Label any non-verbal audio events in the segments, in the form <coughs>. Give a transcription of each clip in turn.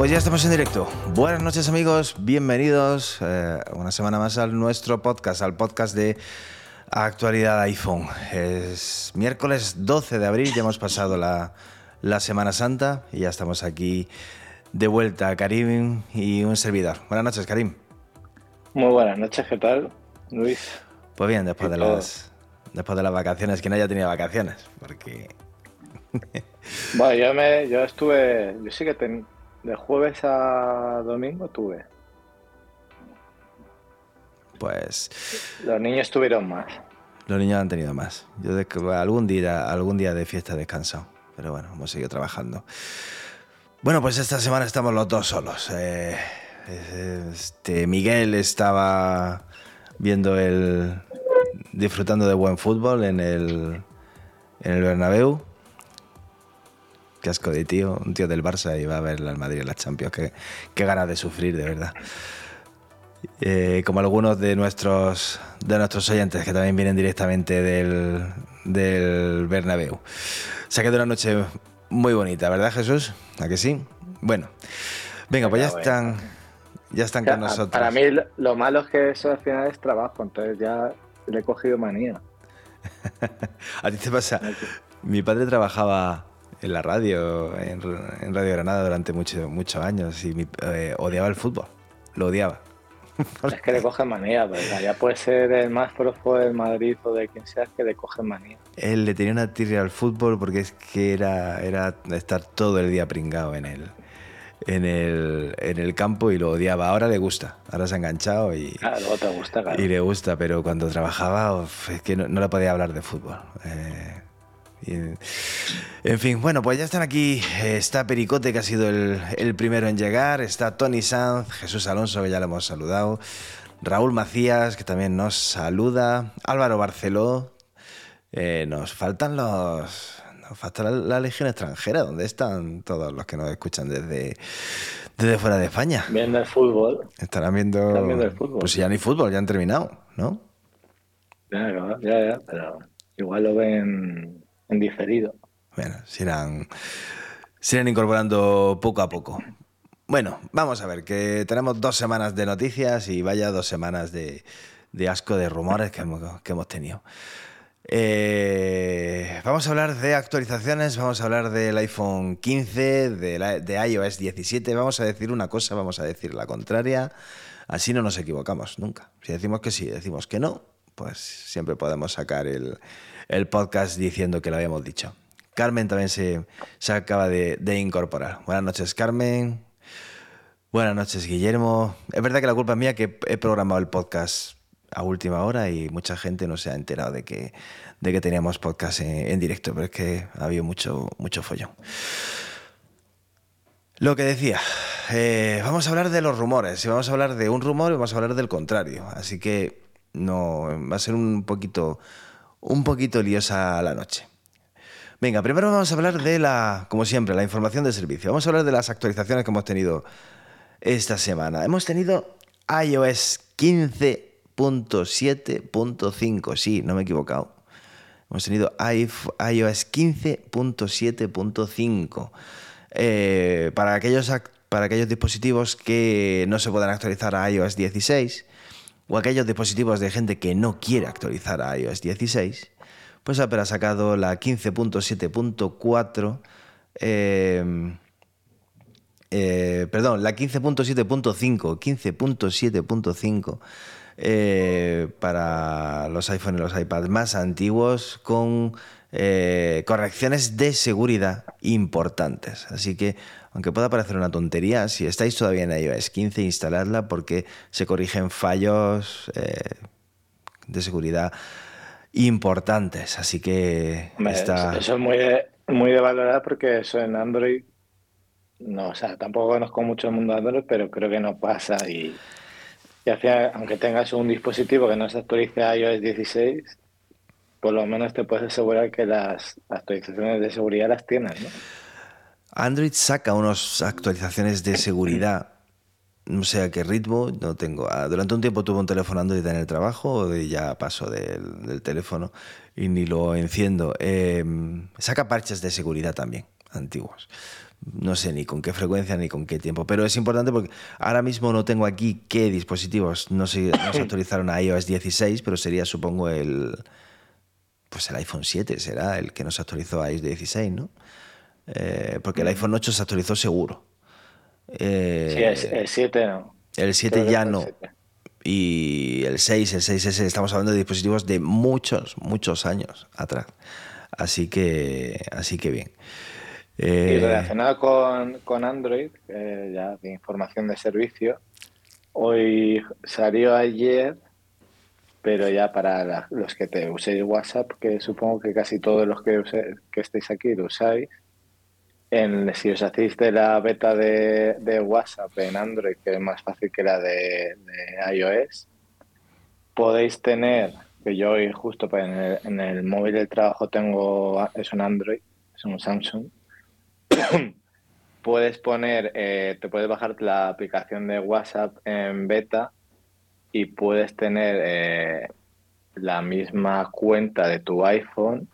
Pues ya estamos en directo. Buenas noches amigos, bienvenidos eh, una semana más al nuestro podcast, al podcast de actualidad iPhone. Es miércoles 12 de abril, ya hemos pasado la, Semana Santa y ya estamos aquí de vuelta, Karim y un servidor. Buenas noches, Karim. Muy buenas noches, ¿qué tal, Luis? Pues bien, después de las después de las vacaciones, que no haya tenido vacaciones, porque... <laughs> bueno, yo, me, yo estuve, yo sí que ten, de jueves a domingo tuve. Pues. Los niños tuvieron más. Los niños han tenido más. Yo algún día, algún día de fiesta he descansado. Pero bueno, hemos seguido trabajando. Bueno, pues esta semana estamos los dos solos. Eh, este, Miguel estaba viendo el. disfrutando de buen fútbol en el. en el Bernabéu. Qué de tío, un tío del Barça y va a ver al Madrid en las Champions. Qué, qué ganas de sufrir, de verdad. Eh, como algunos de nuestros, de nuestros oyentes que también vienen directamente del, del Bernabéu. Se ha quedado una noche muy bonita, ¿verdad, Jesús? ¿A que sí? Bueno, venga, pues ya están, ya están con nosotros. Para mí lo malo es que eso al final es trabajo, entonces ya le he cogido manía. <laughs> ¿A ti te pasa? Mi padre trabajaba en la radio, en, Radio Granada durante muchos años y eh, odiaba el fútbol, lo odiaba. <laughs> Es que le coge manía, ¿verdad? ya puede ser el más profo del Madrid o de quien sea, que le coge manía. Él le tenía una tirria al fútbol porque es que era, era estar todo el día pringado en el, en el, en el campo y lo odiaba. Ahora le gusta, ahora se ha enganchado y, claro, te gusta, claro. y le gusta, pero cuando trabajaba es que no, le podía hablar de fútbol. Eh, en fin, bueno, pues ya están aquí. Está Pericote, que ha sido el, primero en llegar. Está Tony Sanz, Jesús Alonso, que ya lo hemos saludado. Raúl Macías, que también nos saluda. Álvaro Barceló. Eh, nos faltan los. Nos falta la, Legión extranjera. ¿Dónde están todos los que nos escuchan desde, desde fuera de España? Viendo el fútbol. Estarán viendo. el fútbol. Pues ya hay fútbol, ya han terminado, ¿no? Ya, ya, ya, pero igual lo ven en diferido. Bueno, se irán, incorporando poco a poco. Bueno, vamos a ver, que tenemos dos semanas de noticias y vaya dos semanas de, asco de rumores que hemos, que hemos tenido. Eh, vamos a hablar de actualizaciones, vamos a hablar del iPhone 15, de, de, iOS 17, vamos a decir una cosa, vamos a decir la contraria, así no nos equivocamos nunca. Si decimos que sí, decimos que no, pues siempre podemos sacar el, el podcast diciendo que lo habíamos dicho. Carmen también se, se acaba de, incorporar. Buenas noches, Carmen. Buenas noches, Guillermo. Es verdad que la culpa es mía que he programado el podcast a última hora y mucha gente no se ha enterado de que, de que teníamos podcast en, directo, pero es que ha habido mucho, mucho follón. Lo que decía, eh, vamos a hablar de los rumores, y vamos a hablar de un rumor vamos a hablar del contrario. Así que no va a ser un poquito un poquito liosa la noche. Venga, primero vamos a hablar de la, como siempre, la información de servicio. Vamos a hablar de las actualizaciones que hemos tenido esta semana. Hemos tenido iOS 15.7.5, sí, no me he equivocado. Hemos tenido iOS 15.7.5. Eh, para, aquellos, para aquellos dispositivos que no se puedan actualizar a iOS 16, o aquellos dispositivos de gente que no quiere actualizar a iOS 16, pues Apple ha sacado la 15.7.4, eh, eh, perdón, la 15.7.5, 15.7.5 eh, para los iPhone y los iPads más antiguos con correcciones de seguridad importantes. Así que aunque pueda parecer una tontería, si estáis todavía en iOS 15, instaladla porque se corrigen fallos eh, de seguridad importantes. Así que está... Eso es muy de, muy de valorar porque eso en Android, no, o sea, tampoco conozco mucho el mundo de Android, pero creo que no pasa y, y aunque tengas un dispositivo que no se actualice a iOS 16, por lo menos te puedes asegurar que las actualizaciones de seguridad las tienes, ¿no? Android saca unas actualizaciones de seguridad. No sé a qué ritmo, no tengo. Ah, durante un tiempo tuve un teléfono Android en el trabajo y ya paso del, teléfono y ni lo enciendo. Em, saca parches de seguridad también, antiguos. No sé ni con qué frecuencia ni con qué tiempo, pero es importante porque ahora mismo no tengo aquí qué dispositivos no se, no se <laughs> actualizaron a iOS 16, pero sería supongo el, pues el iPhone 7 será el que nos actualizó a iOS 16, ¿no? Eh, porque el mm. iPhone 8 se actualizó seguro. Eh, sí, el, 7 no. El 7 ya no. Y el 6, el 6S, estamos hablando de dispositivos de muchos, muchos años atrás. Así que, así que bien. y eh, relacionado con, con Android, ya de información de servicio, hoy salió ayer pero ya para los que te uséis WhatsApp, que supongo que casi todos los que, que estéis aquí lo usáis, en, si os hacéis de la beta de, WhatsApp en Android, que es más fácil que la de, iOS, podéis tener, que yo hoy justo pues, en el, en el móvil del trabajo tengo, es un Android, es un Samsung, <coughs> puedes poner, eh, te puedes bajar la aplicación de WhatsApp en beta y puedes tener eh, la misma cuenta de tu iPhone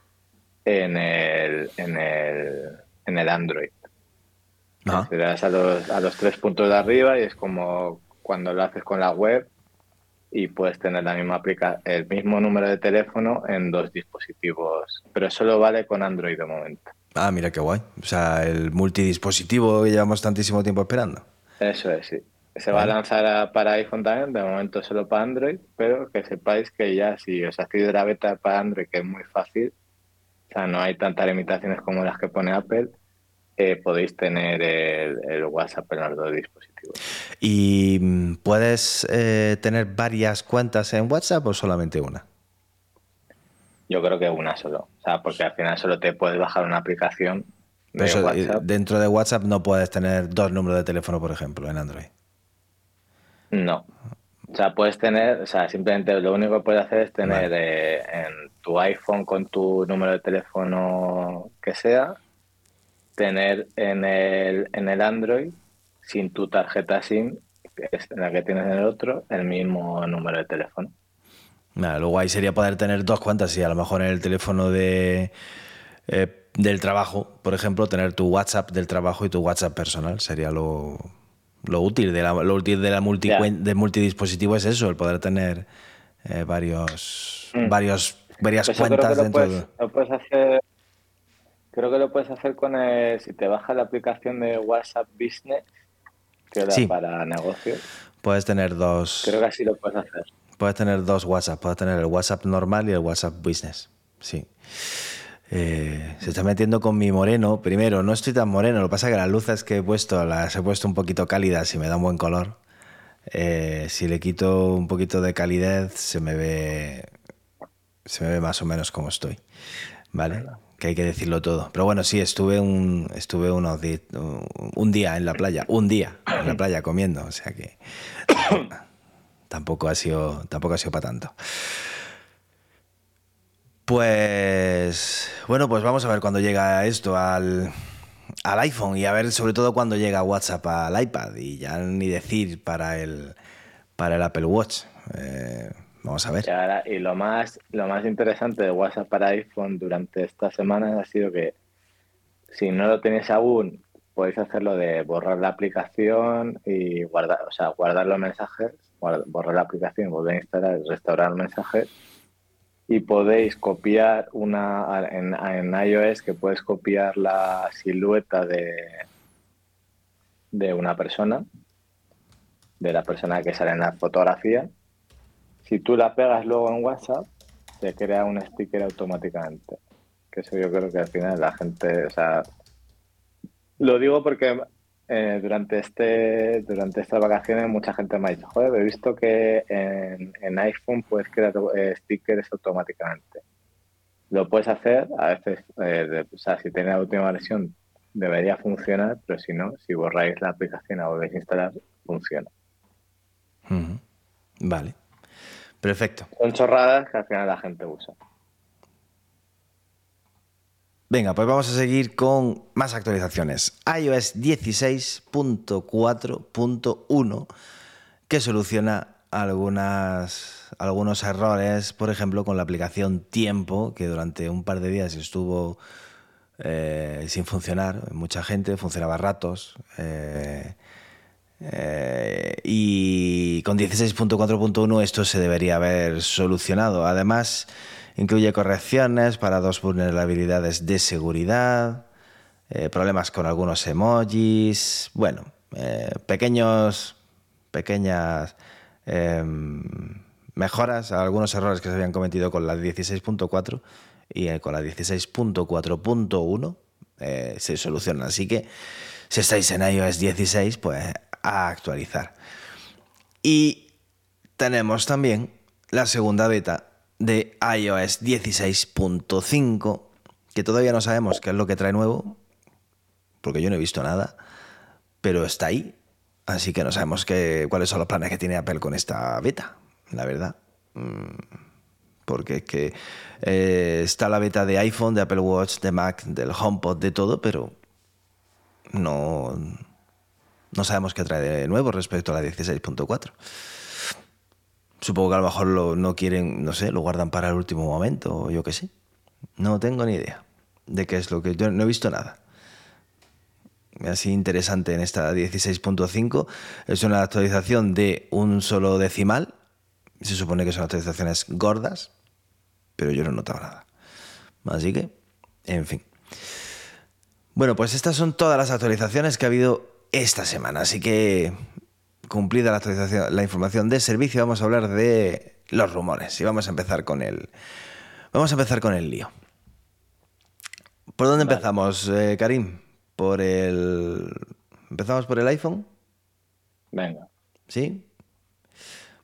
en el, en el, en el Android. Te das a los, a los tres puntos de arriba y es como cuando lo haces con la web y puedes tener la misma aplica el mismo número de teléfono en dos dispositivos, pero solo vale con Android de momento. Ah, mira qué guay. O sea, el multidispositivo que llevamos tantísimo tiempo esperando. Eso es, sí. Se va a lanzar para iPhone también, de momento solo para Android, pero que sepáis que ya si os hacéis de la beta para Android, que es muy fácil, o sea, no hay tantas limitaciones como las que pone Apple, eh, podéis tener el, WhatsApp en los dos dispositivos. ¿Y mm, puedes eh, tener varias cuentas en WhatsApp o solamente una? Yo creo que una solo, o sea, porque al final solo te puedes bajar una aplicación. De WhatsApp. Dentro de WhatsApp no puedes tener dos números de teléfono, por ejemplo, en Android. No. O sea, puedes tener, o sea, simplemente lo único que puedes hacer es tener eh, en tu iPhone con tu número de teléfono que sea, tener en el, en el Android, sin tu tarjeta SIM, que es la que tienes en el otro, el mismo número de teléfono. Nada, lo guay sería poder tener dos cuentas y a lo mejor en el teléfono de, eh, del trabajo, por ejemplo, tener tu WhatsApp del trabajo y tu WhatsApp personal. Sería lo, lo útil de la, lo útil de la multi, de multidispositivo es eso, el poder tener eh, varios, mm. varios, varias pues cuentas dentro de... Lo puedes hacer, creo que lo puedes hacer con el, si te bajas la aplicación de WhatsApp Business, que era para negocios. Puedes tener dos. Creo que así lo puedes hacer. Puedes tener dos WhatsApp, puedes tener el WhatsApp normal y el WhatsApp Business. Sí. Eh, se está metiendo con mi moreno. Primero, no estoy tan moreno, lo que pasa es que las luces que he puesto las he puesto un poquito cálidas y me da un buen color. Eh, si le quito un poquito de calidez, se me ve. Se me ve más o menos como estoy. ¿Vale? Que hay que decirlo todo. Pero bueno, sí, estuve un, estuve unos un día en la playa, un día en la playa comiendo, o sea que <coughs> tampoco ha sido, tampoco ha sido para tanto. Pues bueno, pues vamos a ver cuando llega esto al, iPhone y a ver sobre todo cuando llega WhatsApp al iPad y ya ni decir para el, para el Apple Watch. Eh, vamos a ver. Y, lo, más, lo más interesante de WhatsApp para iPhone durante esta semana ha sido que si no lo tenéis aún, podéis hacerlo de borrar la aplicación y guardar, o sea, guardar los mensajes, borrar la aplicación, volver a instalar y restaurar mensajes y podéis copiar una en, en, iOS que puedes copiar la silueta de, de una persona, de la persona que sale en la fotografía. Si tú la pegas luego en WhatsApp, te crea un sticker automáticamente. Que eso yo creo que al final la gente, o sea, lo digo porque eh, durante este durante estas vacaciones mucha gente me ha dicho, joder, he visto que en, iPhone puedes crear eh, stickers automáticamente. Lo puedes hacer, a veces, eh, o sea, si tienes la última versión debería funcionar, pero si no, si borráis la aplicación o volvéis a instalar, funciona. Vale. Perfecto. Son chorradas que al final la gente usa. Venga, pues vamos a seguir con más actualizaciones. iOS 16.4.1 que soluciona algunas, algunos errores, por ejemplo, con la aplicación Tiempo, que durante un par de días estuvo eh, sin funcionar. Mucha gente funcionaba ratos. Eh, eh, y con 16.4.1 esto se debería haber solucionado. Además, incluye correcciones para dos vulnerabilidades de seguridad, problemas con algunos emojis, bueno, pequeños, pequeñas Em, mejoras a algunos errores que se habían cometido con la 16.4 y eh, con la 16.4.1 eh, se solucionan. Así que si estáis en iOS 16, pues a actualizar. Y tenemos también la segunda beta de iOS 16.5, que todavía no sabemos qué es lo que trae nuevo, porque yo no he visto nada, pero está ahí Así que no sabemos qué, cuáles son los planes que tiene Apple con esta beta, la verdad. Mm, porque es que eh, está la beta de iPhone, de Apple Watch, de Mac, del HomePod, de todo, pero no, no sabemos qué trae de nuevo respecto a la 16.4. Supongo que a lo mejor lo, no quieren, no sé, lo guardan para el último momento, o yo qué sé. No tengo ni idea de qué es lo que. Yo no he visto nada así interesante en esta 16.5. Es una actualización de un solo decimal. Se supone que son actualizaciones gordas, pero yo no he notado nada. Así que, en fin. Bueno, pues estas son todas las actualizaciones que ha habido esta semana. Así que, cumplida la actualización, la información de servicio, vamos a hablar de los rumores. Y vamos a empezar con el. Vamos a empezar con el lío. ¿Por dónde empezamos, eh, Karim? por el... ¿Empezamos por el iPhone? Venga. ¿Sí?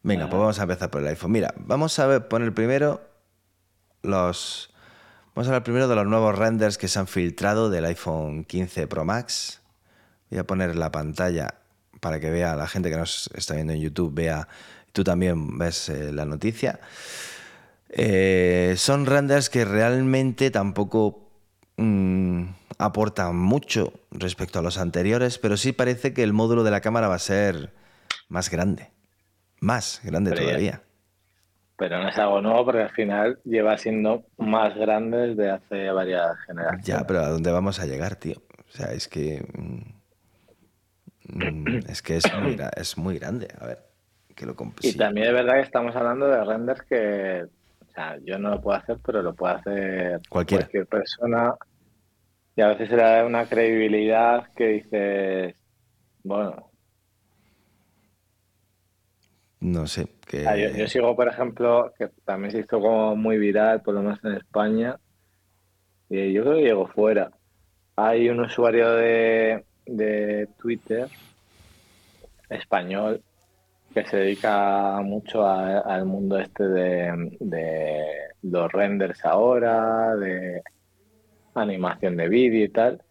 Venga, pues vamos a empezar por el iPhone. Mira, vamos a ver, poner primero los... Vamos a hablar primero de los nuevos renders que se han filtrado del iPhone 15 Pro Max. Voy a poner la pantalla para que vea la gente que nos está viendo en YouTube, vea, tú también ves eh, la noticia. Eh, son renders que realmente tampoco... Mm, aporta mucho respecto a los anteriores, pero sí parece que el módulo de la cámara va a ser más grande. Más grande todavía. pero no es algo nuevo porque al final lleva siendo más grande desde hace varias generaciones. Ya, pero ¿a dónde vamos a llegar, tío? O sea, es que. Mm, es que es muy, es muy grande. A ver. Que lo y también es verdad que estamos hablando de renders que. O sea, yo no lo puedo hacer, pero lo puede hacer cualquier persona y a veces se le da una credibilidad que dices, bueno. No sé. Que... yo, sigo, por ejemplo, que también se hizo como muy viral, por lo menos en España, y yo creo que llegó fuera. Hay un usuario de, de Twitter español que se dedica mucho al mundo este de, los renders ahora, de animación de vídeo y tal,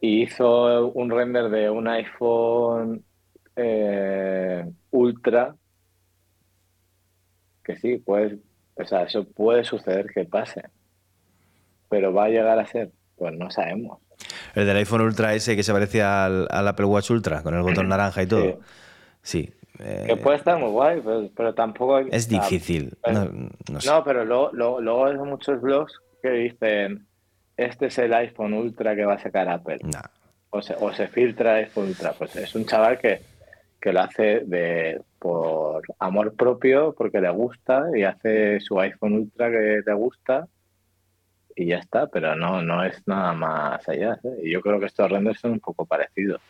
y hizo un render de un iPhone eh, Ultra, que sí, pues, o sea, eso puede suceder que pase, pero va a llegar a ser, pues no sabemos. El del iPhone Ultra ese que se parecía al, Apple Watch Ultra, con el botón naranja y todo. Sí. Eh, que puede estar muy guay, pero, tampoco... Es difícil. no, pero luego, luego, hay muchos blogs que dicen este es el iPhone Ultra que va a sacar Apple. O, se, o se filtra iPhone Ultra. Pues es un chaval que, lo hace de, por amor propio, porque le gusta, y hace su iPhone Ultra que le gusta, y ya está, pero no, no es nada más allá. ¿eh? Y yo creo que estos renders son un poco parecidos.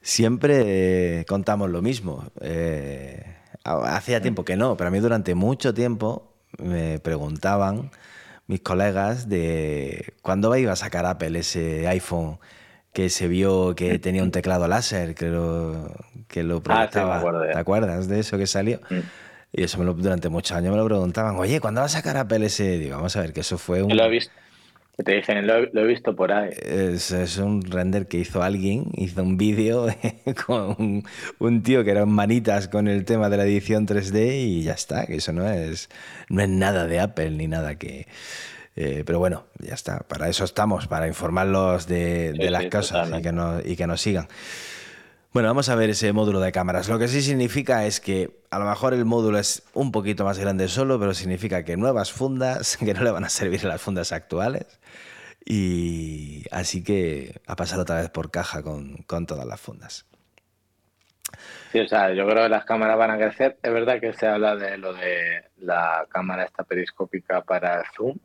Siempre eh, contamos lo mismo. Eh, hacía tiempo que no, pero a mí durante mucho tiempo me preguntaban mis colegas de cuándo iba a sacar Apple ese iPhone que se vio que tenía un teclado láser que lo, que lo proyectaba. Ah, ¿Te acuerdas de eso que salió? Mm. Y eso me lo, durante muchos años me lo preguntaban, oye, ¿cuándo va a sacar Apple ese? Digo, vamos a ver, que eso fue un... Lo he visto. Te dicen, lo, he visto por ahí. Es, es, un render que hizo alguien, hizo un vídeo <laughs> con un, un, tío que era manitas con el tema de la edición 3D y ya está, que eso no es, no es nada de Apple ni nada que, Eh, pero bueno, ya está. Para eso estamos, para informarlos de, las cosas y que, y que nos sigan. Bueno, vamos a ver ese módulo de cámaras. Lo que sí significa es que a lo mejor el módulo es un poquito más grande solo, pero significa que nuevas fundas, <laughs> que no le van a servir a las fundas actuales. Y así que a pasar otra vez por caja con, todas las fundas. Sí, o sea, yo creo que las cámaras van a crecer. Es verdad que se habla de lo de la cámara esta periscópica para zoom,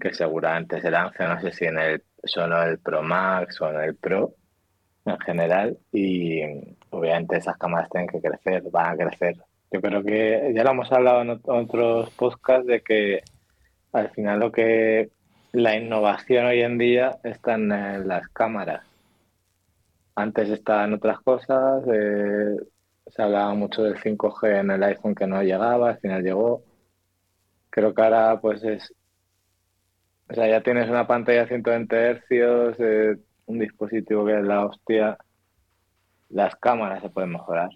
que seguramente se lance, no sé si en el solo el Pro Max o en el Pro en general y obviamente esas cámaras tienen que crecer, van a crecer. Yo creo que ya lo hemos hablado en otros podcasts de que al final lo que la innovación hoy en día está en las cámaras. Antes estaban otras cosas, eh, se hablaba mucho del 5G en el iPhone que no llegaba, al final llegó. Creo que ahora pues es, o sea, ya tienes una pantalla de 120 Hz, eh, un dispositivo que es la hostia, las cámaras se pueden mejorar.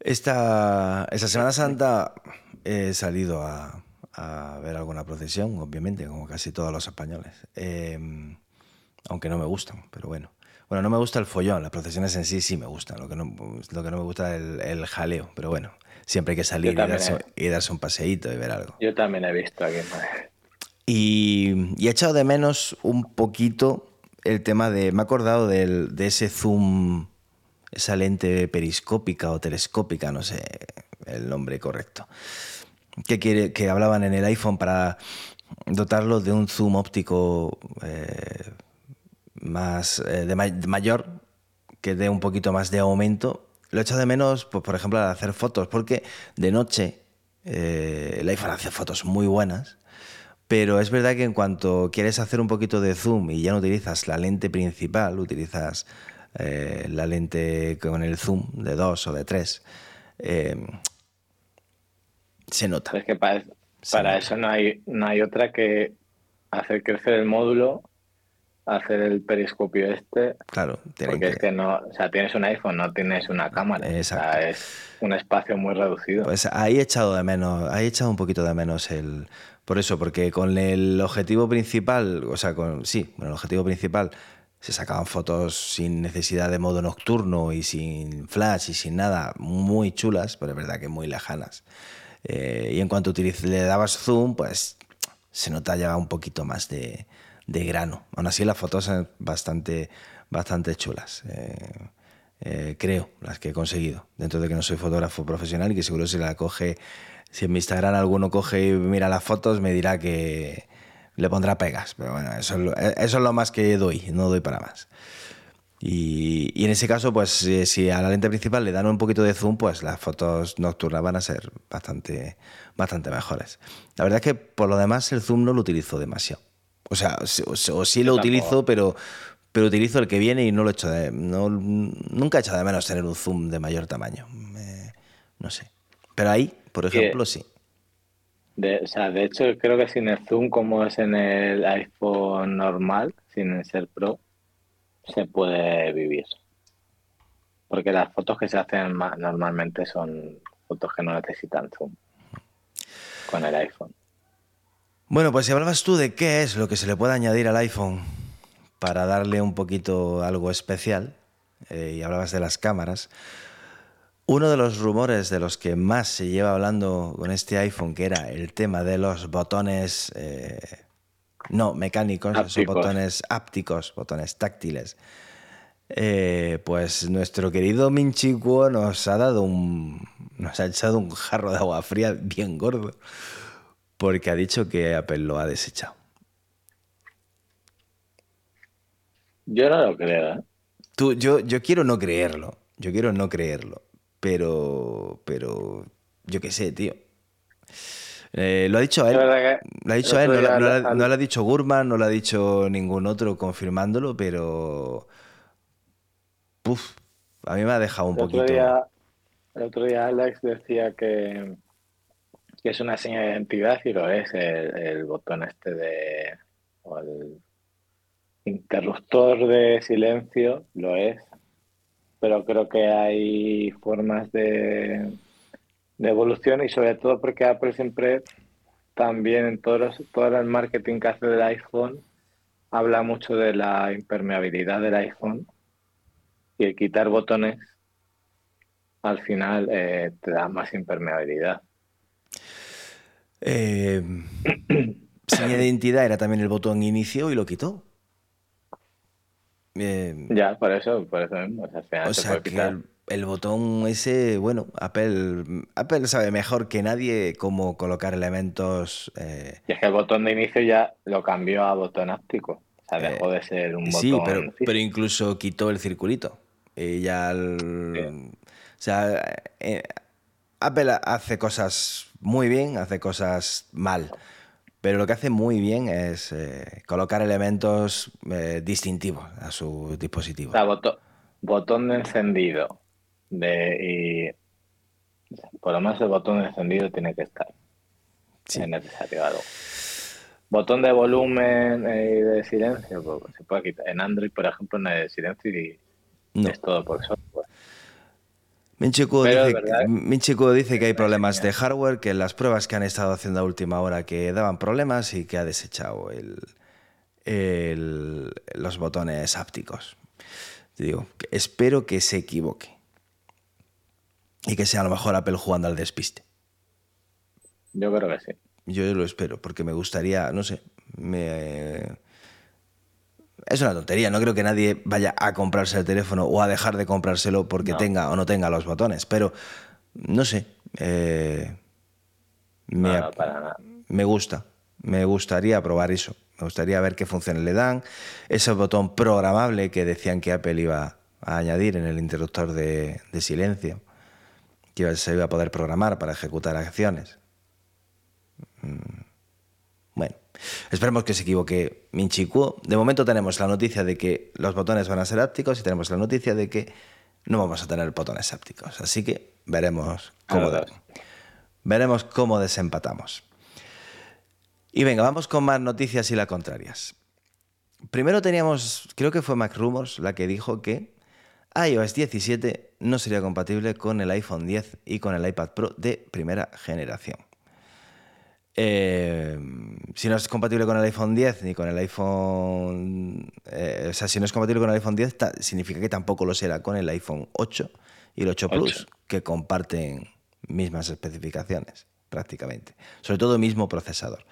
Esta, esta Semana Santa he salido a, ver alguna procesión, obviamente, como casi todos los españoles. Em, aunque no me gustan, pero bueno. Bueno, no me gusta el follón, las procesiones en sí sí me gustan, lo que no, lo que no me gusta es el, jaleo, pero bueno, siempre hay que salir y darse, un paseíto y ver algo. Yo también he visto aquí y, he echado de menos un poquito el tema de. Me he acordado de ese zoom, esa lente periscópica o telescópica, no sé el nombre correcto, que, que hablaban en el iPhone para dotarlo de un zoom óptico eh, más eh, de, mayor, que dé un poquito más de aumento. Lo he echado de menos, pues, por ejemplo, al hacer fotos, porque de noche eh, el iPhone hace fotos muy buenas pero es verdad que en cuanto quieres hacer un poquito de zoom y ya no utilizas la lente principal, utilizas eh, la lente con el zoom de 2 o de 3, eh, se nota. Es que para, eso no hay, no hay otra que hacer crecer el módulo, hacer el periscopio este. Claro, porque es que no, o sea, tienes un iPhone, no tienes una cámara. Exacto. es un espacio muy reducido. Pues ahí he echado de menos, ahí he echado un poquito de menos el, por eso, porque con el objetivo principal, o sea, con, sí, con el objetivo principal se sacaban fotos sin necesidad de modo nocturno y sin flash y sin nada, muy chulas, pero es verdad que muy lejanas. Eh, y en cuanto le dabas zoom, pues se nota ya un poquito más de, grano. Aún así las fotos son bastante, bastante chulas. Eh, eh, creo, las que he conseguido. Dentro de que no soy fotógrafo profesional y que seguro se la coge si en mi Instagram alguno coge y mira las fotos, me dirá que le pondrá pegas. Pero bueno, eso es lo, eso es lo más que doy, no doy para más. Y, y, en ese caso, pues si a la lente principal le dan un poquito de zoom, pues las fotos nocturnas van a ser bastante, bastante mejores. La verdad es que por lo demás el zoom no lo utilizo demasiado. O sea, o, sí lo utilizo, pero, pero utilizo el que viene y no lo echo de... No, nunca he echado de menos tener un zoom de mayor tamaño. no sé. Pero ahí por ejemplo, sí. De, o sea, de hecho, creo que sin el zoom, como es en el iPhone normal, sin ser Pro, se puede vivir. Porque las fotos que se hacen normalmente son fotos que no necesitan zoom con el iPhone. Bueno, pues si hablabas tú de qué es lo que se le puede añadir al iPhone para darle un poquito algo especial, eh, y hablabas de las cámaras, uno de los rumores de los que más se lleva hablando con este iPhone, que era el tema de los botones eh, no mecánicos, son botones ápticos, botones táctiles. Eh, pues nuestro querido Minchikuo nos ha dado un. nos ha echado un jarro de agua fría bien gordo. Porque ha dicho que Apple lo ha desechado. Yo no lo creo, ¿eh? Tú, yo, yo quiero no creerlo. Yo quiero no creerlo. Pero, pero, yo qué sé, tío. Eh, lo ha dicho él. Lo ha dicho él, no, lo ha dicho Gurman, no lo ha dicho ningún otro confirmándolo, pero. Puf, a mí me ha dejado un poquito. el otro día Alex decía que, que, es una señal de identidad y lo es el, botón este de. o el interruptor de silencio, lo es pero creo que hay formas de, evolución y sobre todo porque Apple siempre también en todos todo el marketing que hace del iPhone habla mucho de la impermeabilidad del iPhone y el quitar botones al final eh, te da más impermeabilidad. Eh, <clears throat> sin identidad era también el botón inicio y lo quitó. Eh, ya, por eso, por eso mismo. O sea, que el, botón ese, bueno, Apple, Apple sabe mejor que nadie cómo colocar elementos. Eh, y es que el botón de inicio ya lo cambió a botón áptico. O sea, dejó de ser un botón. Sí, pero, pero incluso quitó el circulito. Y ya. O sea, Apple hace cosas muy bien, hace cosas mal. Pero lo que hace muy bien es eh, colocar elementos eh, distintivos a su dispositivo. O sea, botón, de encendido. De, y por lo menos el botón de encendido tiene que estar. Sí. Es necesario algo. Botón de volumen y de silencio, pues, se puede quitar. En Android, por ejemplo, no hay silencio y es todo por software. Minchico dice, dice, que hay problemas de hardware, que las pruebas que han estado haciendo a última hora que daban problemas y que ha desechado el, los botones ápticos. digo, espero que se equivoque y que sea a lo mejor Apple jugando al despiste. Yo creo que sí. Yo lo espero, porque me gustaría, no sé, me es una tontería, no creo que nadie vaya a comprarse el teléfono o a dejar de comprárselo porque tenga o no tenga los botones, pero no sé. Eh, me, me gusta, me gustaría probar eso. Me gustaría ver qué funciones le dan. Ese botón programable que decían que Apple iba a añadir en el interruptor de, silencio, que se iba a poder programar para ejecutar acciones. Mm, Esperemos que se equivoque Minchiku. De momento tenemos la noticia de que los botones van a ser ápticos y tenemos la noticia de que no vamos a tener botones ápticos. Así que veremos cómo, veremos cómo desempatamos. Y venga, vamos con más noticias y las contrarias. Primero teníamos, creo que fue Mac Rumors la que dijo que iOS 17 no sería compatible con el iPhone 10 y con el iPad Pro de primera generación. Eh, si no es compatible con el iPhone 10 ni con el iPhone. Eh, o sea, si no es compatible con el iPhone 10, significa que tampoco lo será con el iPhone 8 y el 8 Plus, que comparten mismas especificaciones, prácticamente. Sobre todo mismo procesador.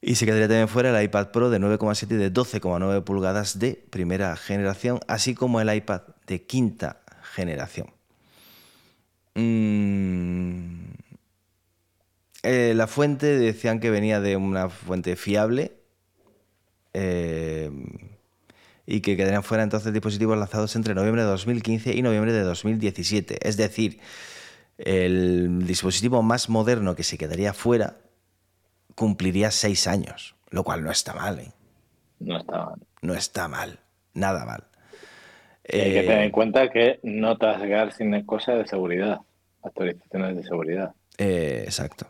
Y se quedaría también fuera el iPad Pro de 9,7 y de 12,9 pulgadas de primera generación, así como el iPad de quinta generación. Mmm eh, la fuente decían que venía de una fuente fiable eh, y que quedarían fuera entonces dispositivos lanzados entre noviembre de 2015 y noviembre de 2017. Es decir, el dispositivo más moderno que se quedaría fuera cumpliría seis años, lo cual no está mal. ¿eh? No está mal. No está mal, nada mal. hay que tener en cuenta que no quedar sin cosas de seguridad, actualizaciones de seguridad. exacto.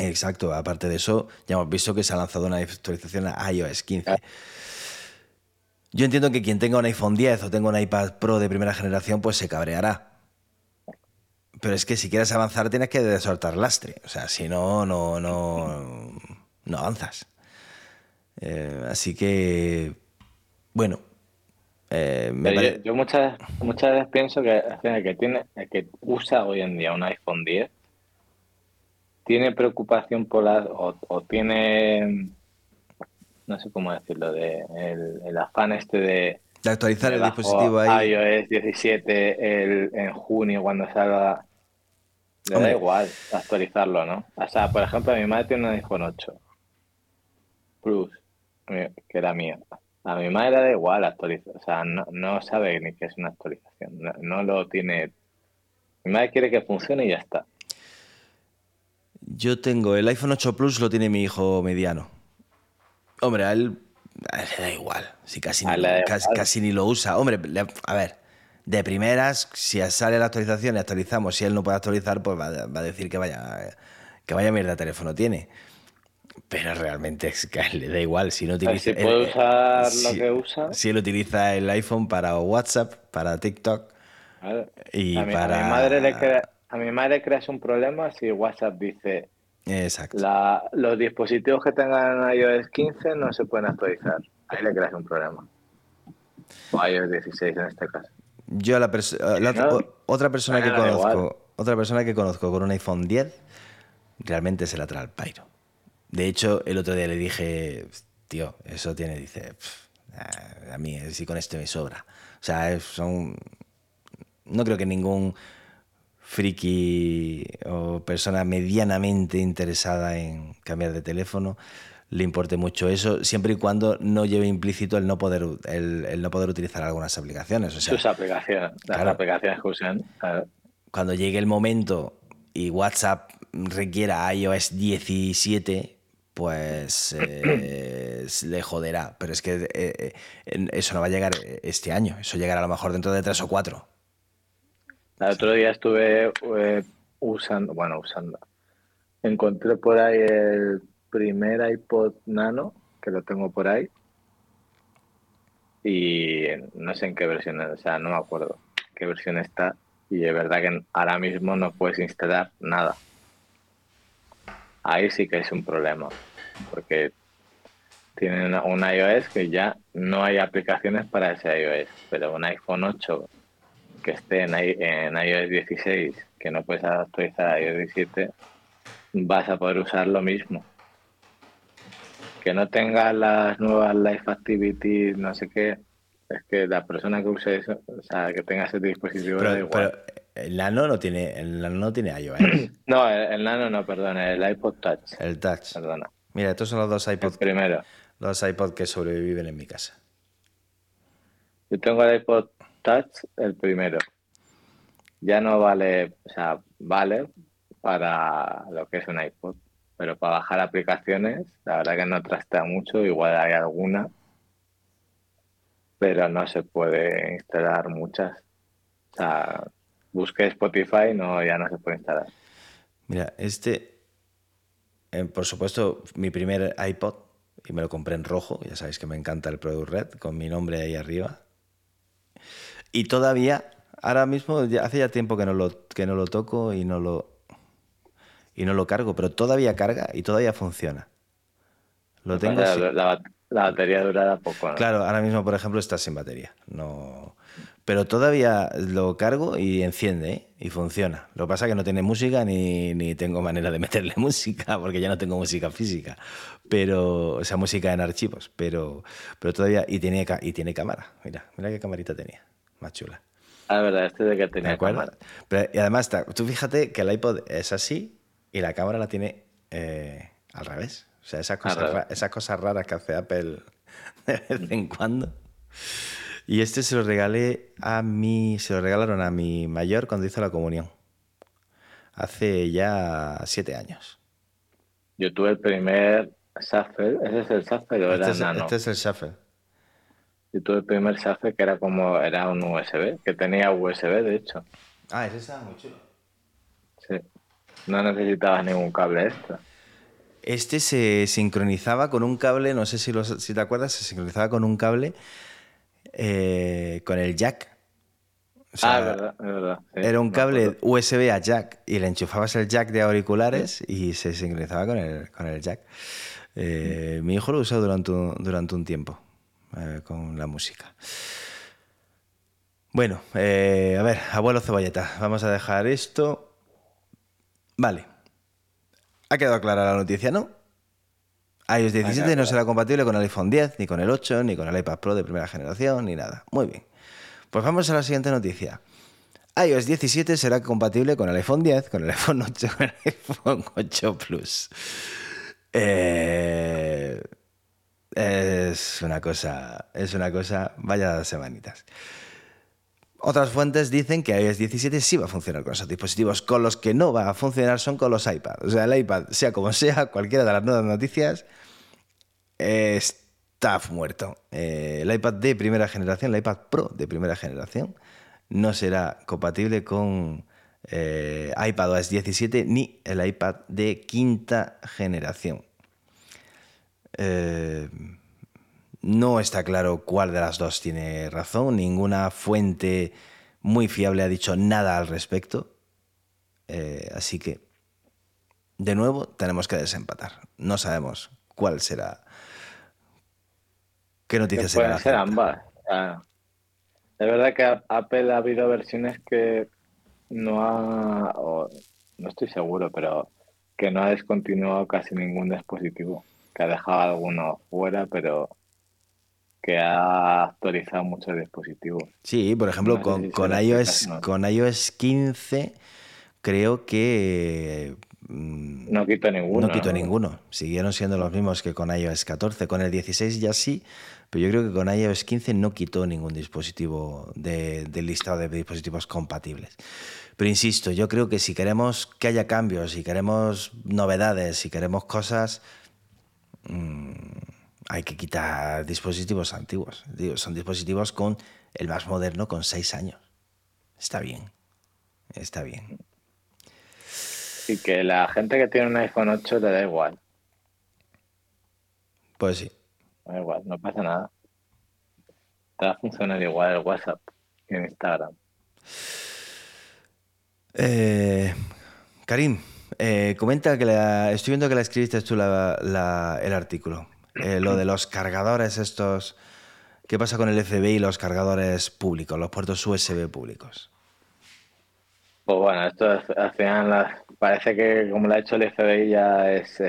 Exacto, aparte de eso, ya hemos visto que se ha lanzado una actualización a iOS 15. Yo entiendo que quien tenga un iPhone 10 o tenga un iPad Pro de primera generación, pues se cabreará. Pero es que si quieres avanzar tienes que soltar lastre. O sea, si no, no, no, no avanzas. Eh, así que, bueno. Eh, yo, muchas, muchas veces pienso que que, tiene, que usa hoy en día un iPhone 10 tiene preocupación por la, o, tiene, no sé cómo decirlo, de el, afán este de... De actualizar el dispositivo ahí. iOS 17 en junio cuando salga... Le da igual actualizarlo, ¿no? O sea, por ejemplo, mi madre tiene un iPhone 8 Plus, que era mío. A mi madre le da igual actualizar, o sea, no, sabe ni qué es una actualización, no lo tiene. Mi madre quiere que funcione y ya está. Yo tengo el iPhone 8 Plus, lo tiene mi hijo mediano. Hombre, a él, le da igual. Si casi, ni, casi, ni lo usa. Hombre, a ver, de primeras, si sale la actualización y actualizamos, si él no puede actualizar, pues va, a decir que vaya, que vaya mierda teléfono tiene. Pero realmente es que a él le da igual. Si no utiliza. Si puede usar lo que usa. Si él utiliza el iPhone para WhatsApp, para TikTok. Y para. mi madre le queda a mi madre creas un problema si WhatsApp dice Exacto. La, los dispositivos que tengan iOS 15 no se pueden actualizar. Ahí le creas un problema. O iOS 16 en este caso. Yo la, perso- la- no, otra persona que conozco, otra persona que conozco con un iPhone 10 realmente se la trae al pairo. De hecho, el otro día le dije, tío, eso tiene, dice, "Pf, a mí si con este me sobra. O sea, son no creo que ningún friki o persona medianamente interesada en cambiar de teléfono le importe mucho eso, siempre y cuando no lleve implícito el no poder, el, el no poder utilizar algunas aplicaciones. O sea, Sus aplicaciones, las Claro. aplicaciones que usan. claro. cuando llegue el momento y WhatsApp requiera iOS 17, pues eh, <clears throat> le joderá. Pero es que eh, eh, eso no va a llegar este año, eso llegará a lo mejor dentro de tres o cuatro. El otro día estuve eh, usando, bueno, usando. Encontré por ahí el primer iPod Nano, que lo tengo por ahí. Y no sé en qué versión, o sea, no me acuerdo qué versión está. Y es verdad que ahora mismo no puedes instalar nada. Ahí sí que es un problema, porque tienen un iOS que ya no hay aplicaciones para ese iOS, pero un iPhone 8 que esté en, iOS 16, que no puedes actualizar a iOS 17, vas a poder usar lo mismo. Que no tenga las nuevas Life Activities, no sé qué, es que la persona que use eso, o sea, que tenga ese dispositivo, le da Pero, igual. pero el Nano no tiene, el Nano no tiene iOS, <clears throat> No, el, el Nano no, perdona, el iPod Touch, el Touch. perdona. Mira, estos son los dos iPods, primero. los iPod que sobreviven en mi casa. Yo tengo el iPod Touch, el primero. Ya no vale, o sea, vale para lo que es un iPod, pero para bajar aplicaciones, la verdad que no trastea mucho, igual hay alguna, pero no se puede instalar muchas. O sea, busqué Spotify, no, ya no se puede instalar. Mira, este, eh, por supuesto, mi primer iPod, y me lo compré en rojo, ya sabéis que me encanta el Product Red, con mi nombre ahí arriba. Y todavía, ahora mismo, ya- hace ya tiempo que no lo, que no lo toco y no lo, y no lo cargo, pero todavía carga y todavía funciona. Lo tengo O sea, sin- la, la- la batería durará poco, ¿no? Claro, ahora mismo, por ejemplo, está sin batería. No... Pero todavía lo cargo y enciende ¿eh? y funciona. Lo que pasa es que no tiene música ni, ni tengo manera de meterle <laughs> música porque ya no tengo música física. Pero, o sea, música en archivos. Pero, pero todavía. Y tiene, y tiene cámara. Mira, mira qué camarita tenía. Más chula. Ah, verdad, este de que ¿De tenía cámara. Pero, y además, está- tú fíjate que el iPod es así y la cámara la tiene eh, al revés. O sea, esas cosas, ra- esas cosas raras que hace Apple <laughs> de vez en cuando. Y este se lo regalé a mi, se lo regalaron a mi mayor cuando hizo la comunión. Hace ya siete años. Yo tuve el primer Shuffle, ¿ese es el Shuffle o era Este es, Nano? este es el Shuffle. Yo tuve el primer Shuffle que era como, era un USB, que tenía USB de hecho. Ah, ese está muy chulo. Sí. No necesitabas ningún cable extra. Este se sincronizaba con un cable, no sé si, lo- si te acuerdas, se sincronizaba con un cable eh, con el jack. O sea, ah, es verdad, es verdad. sí, Era un cable. USB a jack y le enchufabas el jack de auriculares y se sincronizaba con el, con el jack. Eh, mi hijo lo usó durante un, durante un tiempo eh, con la música. Bueno, eh, a ver, abuelo cebolleta, vamos a dejar esto. Vale. Ha quedado clara la noticia, ¿no? iOS 17 no será compatible con el iPhone 10, ni con el 8, ni con el iPad Pro de primera generación, ni nada. Muy bien. Pues vamos a la siguiente noticia. iOS 17 será compatible con el iPhone 10, con el iPhone 8, <laughs> con el iPhone 8 Plus. Eh, es una cosa, es una cosa, vaya semanitas. Otras fuentes dicen que iOS 17 sí va a funcionar con esos dispositivos. Con los que no va a funcionar son con los iPads. O sea, el iPad, sea como sea, cualquiera de las nuevas noticias, está muerto. Eh, el iPad de primera generación, el iPad Pro de primera generación, no será compatible con eh, iPadOS 17 ni el iPad de quinta generación. Eh, no está claro cuál de las dos tiene razón. Ninguna fuente muy fiable ha dicho nada al respecto. Eh, así que de nuevo tenemos que desempatar. No sabemos cuál será. ¿Qué noticias serán? Pueden ser ambas. Es verdad que Apple ha habido versiones que no ha, no estoy seguro, pero que no ha descontinuado casi ningún dispositivo, que ha dejado alguno fuera, pero que ha actualizado muchos dispositivos. Sí, por ejemplo, con, iOS, con iOS 15 creo que mm, no quito ninguno. No quito ninguno. Siguieron siendo los mismos que con iOS 14. Con el 16 ya sí, pero yo creo que con iOS 15 no quitó ningún dispositivo del listado de dispositivos compatibles. Pero insisto, yo creo que si queremos que haya cambios, si queremos novedades, si queremos cosas, mm, hay que quitar dispositivos antiguos. son dispositivos con el más moderno con 6 años. Está bien, está bien. Y que la gente que tiene un iPhone 8 le da igual. Pues sí. Da igual, no pasa nada. Te va a funcionar igual el WhatsApp y en Instagram. Eh, Karim, eh, comenta que la, estoy viendo que la escribiste tú el artículo. Eh, lo de los cargadores estos. ¿Qué pasa con el FBI y los cargadores públicos, los puertos USB públicos? Pues bueno, esto al final parece que como lo ha hecho el FBI ya es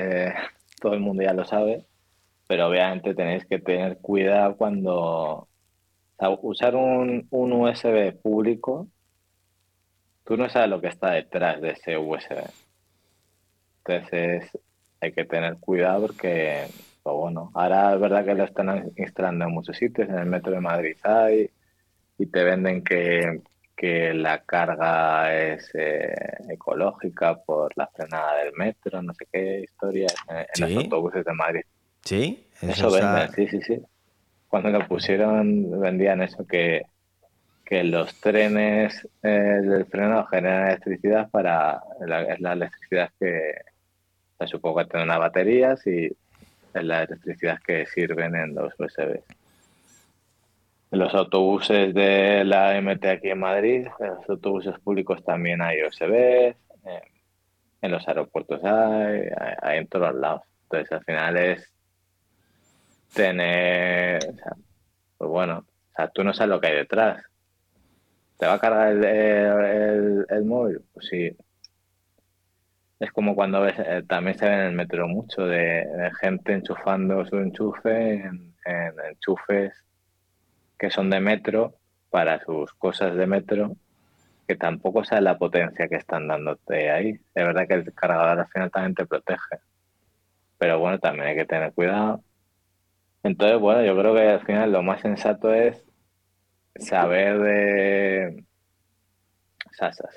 todo el mundo ya lo sabe pero obviamente tenéis que tener cuidado cuando usar un, USB público, tú no sabes lo que está detrás de ese USB. Entonces hay que tener cuidado porque, pues bueno, ahora es verdad que lo están instalando en muchos sitios, en el metro de Madrid hay, y te venden que, la carga es eh, ecológica por la frenada del metro, no sé qué historia, en los autobuses de Madrid Sí, eso, venden, sí, sí, sí. Cuando lo pusieron, vendían eso que, que los trenes eh, del freno generan electricidad para. La, la electricidad que. Supongo que unas baterías y la electricidad que sirven en los USB. En los autobuses de la MT aquí en Madrid, en los autobuses públicos también hay USB, en los aeropuertos hay, hay, en todos lados. Entonces al final es tener, pues bueno, o sea, tú no sabes lo que hay detrás. ¿Te va a cargar el, el, móvil? Pues sí. Es como cuando ves, eh, también se ve en el metro mucho de, gente enchufando su enchufe en, enchufes que son de metro para sus cosas de metro que tampoco sabes la potencia que están dándote ahí. Es verdad que el cargador al final también te protege. Pero bueno, también hay que tener cuidado entonces, bueno, yo creo que al final lo más sensato es saber de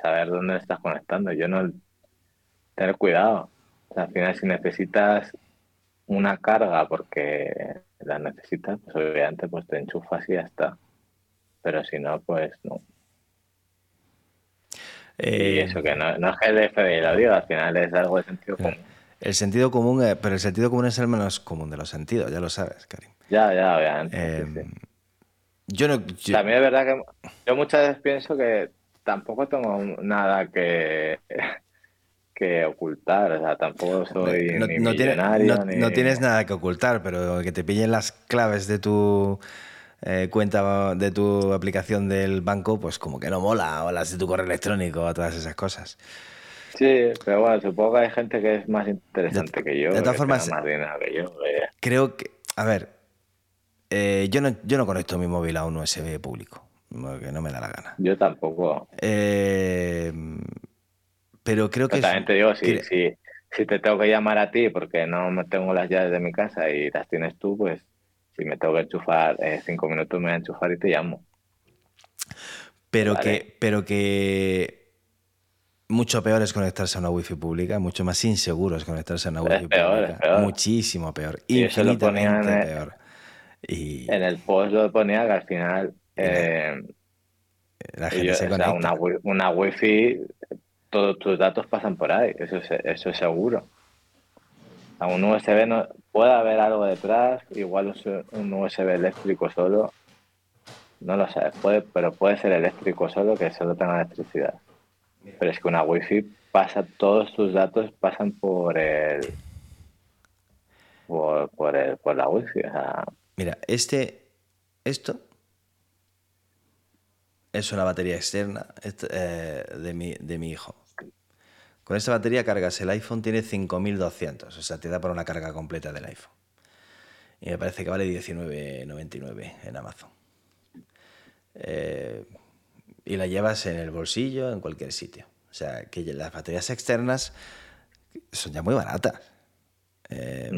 saber dónde estás conectando. Yo no tener cuidado. al final si necesitas una carga porque la necesitas, pues obviamente pues te enchufas y ya está. Pero si no, pues no. y eh, eso que no, es que el FBI lo diga, al final es algo de sentido común. El sentido común, eh, pero el sentido común es el menos común de los sentidos, ya lo sabes, Karim. Ya, ya, obviamente. Em, yo no. También es verdad que yo muchas veces pienso que tampoco tengo nada que, que ocultar, o sea, tampoco soy no, ni no, tienes nada que ocultar, pero que te pillen las claves de tu eh, cuenta, de tu aplicación del banco, pues como que no mola, o las de tu correo electrónico, o todas esas cosas. Sí, pero bueno, supongo que hay gente que es más interesante que yo. De todas formas, más dinero que yo. Creo que, a ver, eh, yo, no, yo no conecto mi móvil a un USB público, porque no me da la gana. Yo tampoco. Eh, pero creo que... También te digo, si, si, te tengo que llamar a ti porque no tengo las llaves de mi casa y las tienes tú, pues si me tengo que enchufar eh, cinco minutos me voy a enchufar y te llamo. Pero que, pero que mucho peor es conectarse a una wifi pública, mucho más inseguro es conectarse a una wifi pública. Muchísimo peor, infinitamente peor. Y... En el post lo ponía que al final eh, la gente se conecta. una, una wifi, todos tus datos pasan por ahí, eso es, eso es seguro. A un USB no, puede haber algo detrás, igual un USB eléctrico solo, no lo sabes, puede, pero puede ser eléctrico solo que solo tenga electricidad. Pero es que una wifi pasa, todos tus datos pasan por el por, por, el, por la wifi. O sea, Mira, este, esto es una batería externa este, eh, de, mi, de mi hijo. Con esta batería cargas el iPhone, tiene 5200, o sea, te da para una carga completa del iPhone. Y me parece que vale 19.99 en Amazon. Eh, y la llevas en el bolsillo, en cualquier sitio. O sea, que las baterías externas son ya muy baratas. Eh,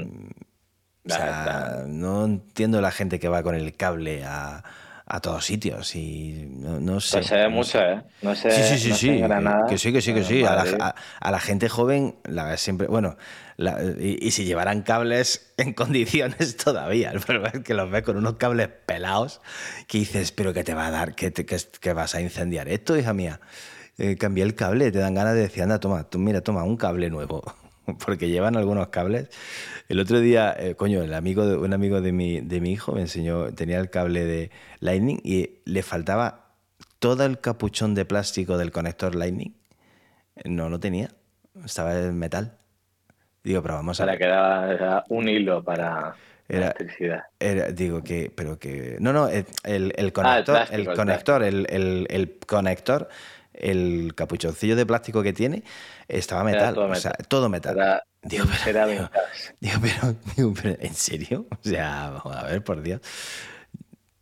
o sea, no entiendo la gente que va con el cable a, a todos sitios y no, no sé. Pues se ve mucho. ¿eh? No sé, Sí, sí, sí, no sí. Granada, que sí, que sí, que sí. A la, a- a la gente joven, la ves siempre. Bueno, la- y, y si llevaran cables <laughs> en condiciones todavía. El problema es que los ves con unos cables pelados que dices, pero que te va a dar, que, te- que, que vas a incendiar esto, hija mía. Eh, cambié el cable, te dan ganas de decir, anda, toma, tú mira, toma un cable nuevo. <laughs> Porque llevan algunos cables. El otro día, eh, coño, el amigo de, un amigo de mi, de mi hijo me enseñó, tenía el cable de Lightning y le faltaba todo el capuchón de plástico del conector Lightning. No, no tenía. Estaba en metal. Digo, pero vamos a Para que era, un hilo para Era- electricidad. Era- digo que, pero que. No, no, el, el- el Ah, el conector, plástico, el el conector, el conector, el capuchoncillo de plástico que tiene, estaba metal. todo o sea, metal. todo metal. Era, Digo, pero, era digo, digo, pero, digo, pero, ¿en serio? O sea, vamos a ver, por Dios.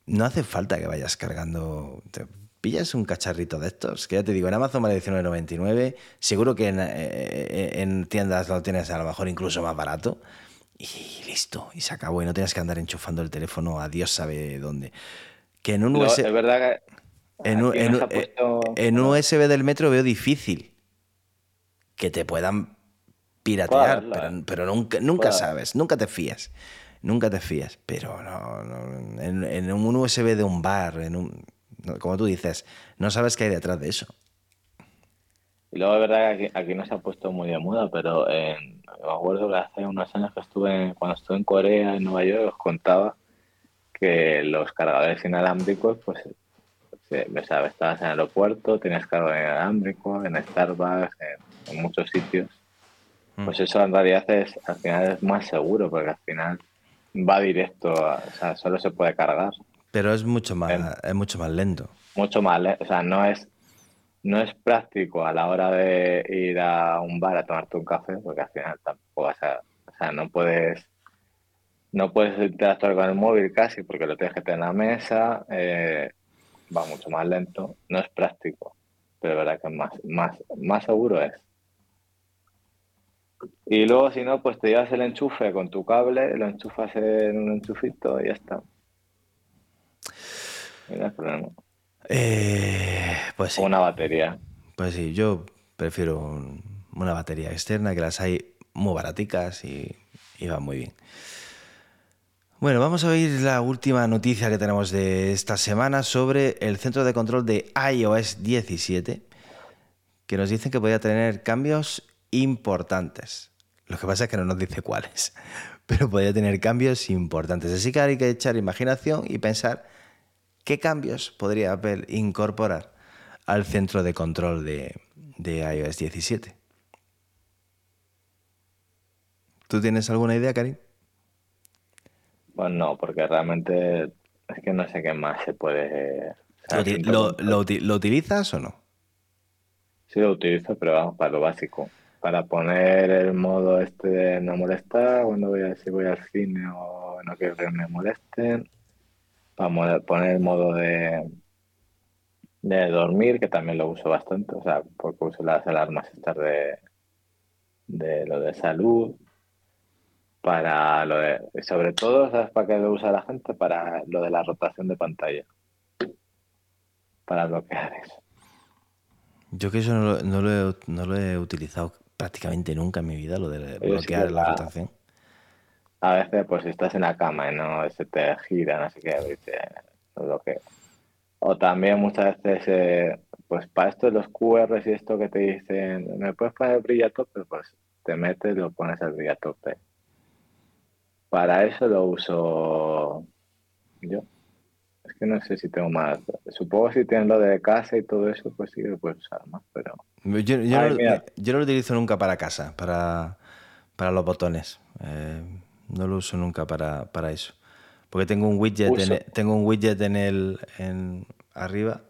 No hace falta que vayas cargando. Te pillas un cacharrito de estos, que ya te digo, en Amazon vale 19.99. Seguro que en, eh, en tiendas lo tienes a lo mejor incluso más barato. Y listo, y se acabó. Y no tienes que andar enchufando el teléfono a Dios sabe dónde. Que en un, Lo- US es verdad que en, un- aquí en un- ha puesto- en un USB del metro veo difícil que te puedan piratear, pero, eh. pero nunca, nunca sabes, nunca te fías. Nunca te fías, pero no, no, en, en un USB de un bar, en un, como tú dices, no sabes qué hay detrás de eso. Y luego es verdad que aquí, aquí no se ha puesto muy de moda, pero me acuerdo que hace unos años que estuve, cuando estuve en Corea, en Nueva York, os contaba que los cargadores inalámbricos, pues, o sea, estabas en el aeropuerto, tenías cargador inalámbrico, en Starbucks, en, en muchos sitios. Mm. Pues eso en realidad es, al final es más seguro, porque al final va directo, a- o sea, solo se puede cargar. Pero es mucho más, En- es mucho más lento. mucho más, le- o sea, no es, no es práctico a la hora de ir a un bar a tomarte un café, porque al final tampoco vas a, o sea, no puedes, no puedes interactuar con el móvil casi porque lo tienes que tener en la mesa, eh, va mucho más lento, no es práctico, pero es verdad que más, más, más seguro es. Y luego, si no, pues te llevas el enchufe con tu cable, lo enchufas en un enchufito y ya está. Y no hay problema. Eh, pues sí. Una batería. Pues sí, yo prefiero un- una batería externa, que las hay muy baraticas y, y van muy bien. Bueno, vamos a oír la última noticia que tenemos de esta semana sobre el centro de control de iOS 17, que nos dicen que podría tener cambios importantes. Lo que pasa es que no nos dice cuáles, <laughs> pero podría tener cambios importantes. Así que hay que echar imaginación y pensar qué cambios podría Apple incorporar al centro de control de, de iOS 17. ¿Tú tienes alguna idea, Karim? Pues no, porque realmente es que no sé qué más se puede. o sea, ¿Lo, lo- lo uti- lo utilizas o no? Sí lo utilizo, pero vamos, para lo básico. Para poner el modo este de no molestar, cuando voy a, si voy al cine o no quiero que me molesten. Para poner el modo de, de dormir, que también lo uso bastante, o sea, porque uso las alarmas estas de, de lo de salud. Para lo de, sobre todo, ¿sabes para qué lo usa la gente? Para lo de la rotación de pantalla. Para bloquear eso. Yo que eso no lo, no lo he, no lo he utilizado prácticamente nunca en mi vida, lo de sí bloquear que la la- rotación. A veces, pues si estás en la cama y no se te gira, no sé qué, lo bloqueo. O también muchas veces, eh, pues para esto de los QRs y esto que te dicen, ¿me puedes poner el brillo a tope? Pues te metes, lo pones al brillo a tope. Para eso lo uso yo. Es que no sé si tengo más. Supongo que si tienes lo de casa y todo eso, pues sí que lo puedes usar más, pero Yo, no, lo utilizo nunca para casa, para, para los botones. Eh, no lo uso nunca para, para eso. Porque tengo un widget, en el, tengo un widget en el en arriba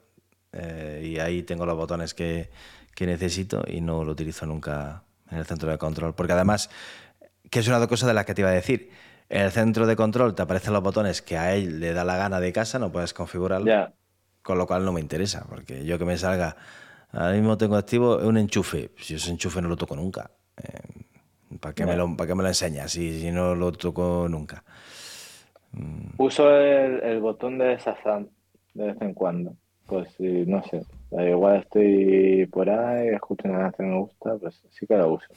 eh, y ahí tengo los botones que, que, necesito y no lo utilizo nunca en el centro de control. Porque además, que es una cosa de las que te iba a decir, en el centro de control te aparecen los botones que a él le da la gana de casa, no puedes configurarlo. Con lo cual no me interesa, porque yo que me salga, ahora mismo tengo activo un enchufe. Si ese enchufe no lo toco nunca. Eh, ¿Para qué, me lo, ¿Para qué me lo enseñas si, si no lo toco nunca? Mm. Uso el, botón de Shazam de vez en cuando. Pues sí, no sé. Igual estoy por ahí, escucho una que me gusta, pues sí que lo uso.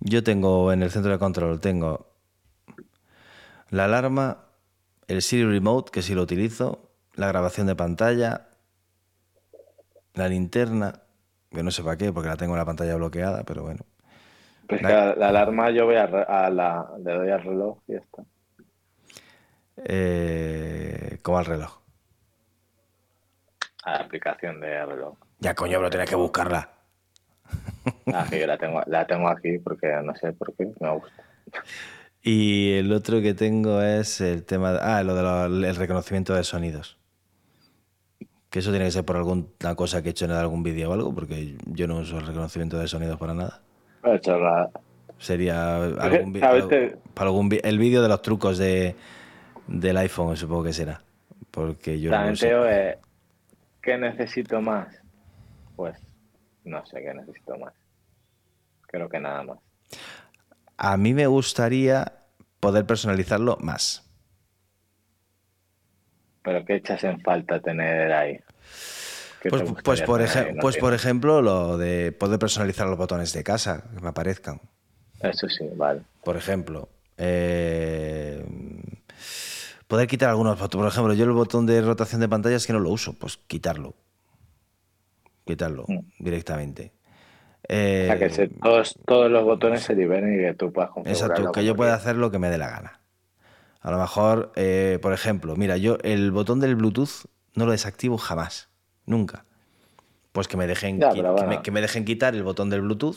Yo tengo en el centro de control, tengo la alarma, el Siri Remote, que sí lo utilizo, la grabación de pantalla, la linterna, que no sé para qué, porque la tengo en la pantalla bloqueada, pero bueno. Pues la, la, alarma yo voy a, la, le doy al reloj y ya está. Eh, como al reloj. A la aplicación de reloj. Ya, coño, pero tienes que buscarla. <laughs> Ah, yo la tengo, la tengo aquí porque no sé por qué, me gusta. Y el otro que tengo es el tema, ah, lo del reconocimiento de sonidos. Que eso tiene que ser por alguna cosa que he hecho en algún vídeo o algo, porque yo no uso el reconocimiento de sonidos para nada. Sería <laughs> algún, para algún el vídeo de los trucos de, del iPhone, supongo que será. Porque yo También no ¿qué necesito más? Pues no sé qué necesito más. Creo que nada más. A mí me gustaría poder personalizarlo más. ¿Pero qué echas en falta tener ahí? Pues, pues, por pues por ejemplo, lo de poder personalizar los botones de casa, que me aparezcan. Eso sí, vale. Por ejemplo, eh, poder quitar algunos botones. Por ejemplo, yo el botón de rotación de pantalla es que no lo uso, pues quitarlo quitarlo mm. directamente. o sea, que eh, todos, los botones se liberen y que tú puedas Exacto, que yo pueda hacer lo que me dé la gana. A lo mejor, eh, por ejemplo, mira, yo el botón del Bluetooth no lo desactivo jamás, nunca. Pues que me dejen, que, me, dejen quitar el botón del Bluetooth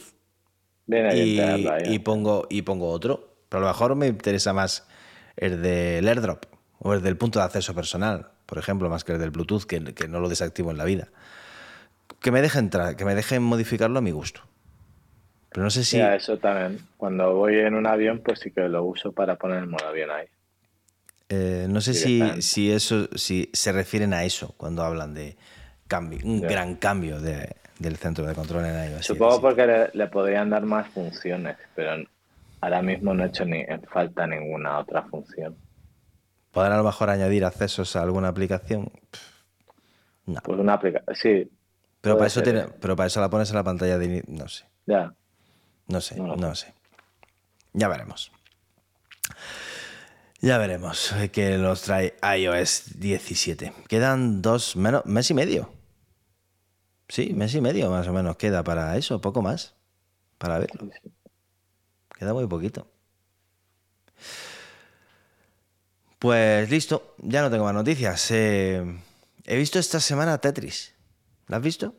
y, pongo, y pongo otro. Pero a lo mejor me interesa más el del AirDrop o el del punto de acceso personal, por ejemplo, más que el del Bluetooth, que, que no lo desactivo en la vida que me dejen entrar, que me dejen modificarlo a mi gusto. Pero no sé si. eso también. Cuando voy en un avión, pues sí que lo uso para poner el modo avión ahí. Eh, no sé si, si, eso, si se refieren a eso cuando hablan de cambio, un gran cambio del centro de control en iOS. Supongo porque le, podrían dar más funciones, pero ahora mismo no he hecho ni en falta ninguna otra función. ¿Podrán a lo mejor añadir accesos a alguna aplicación? no. Pues una aplicación, sí, pero para, eso tiene, pero para eso la pones en la pantalla de... No sé. Ya. No sé, no, sé. Ya veremos. Ya veremos que nos trae iOS 17. Quedan dos menos, mes y medio. Sí, mes y medio más o menos queda para eso, poco más. Para verlo. Queda muy poquito. Pues listo, ya no tengo más noticias. Eh, he visto esta semana Tetris. ¿La has visto?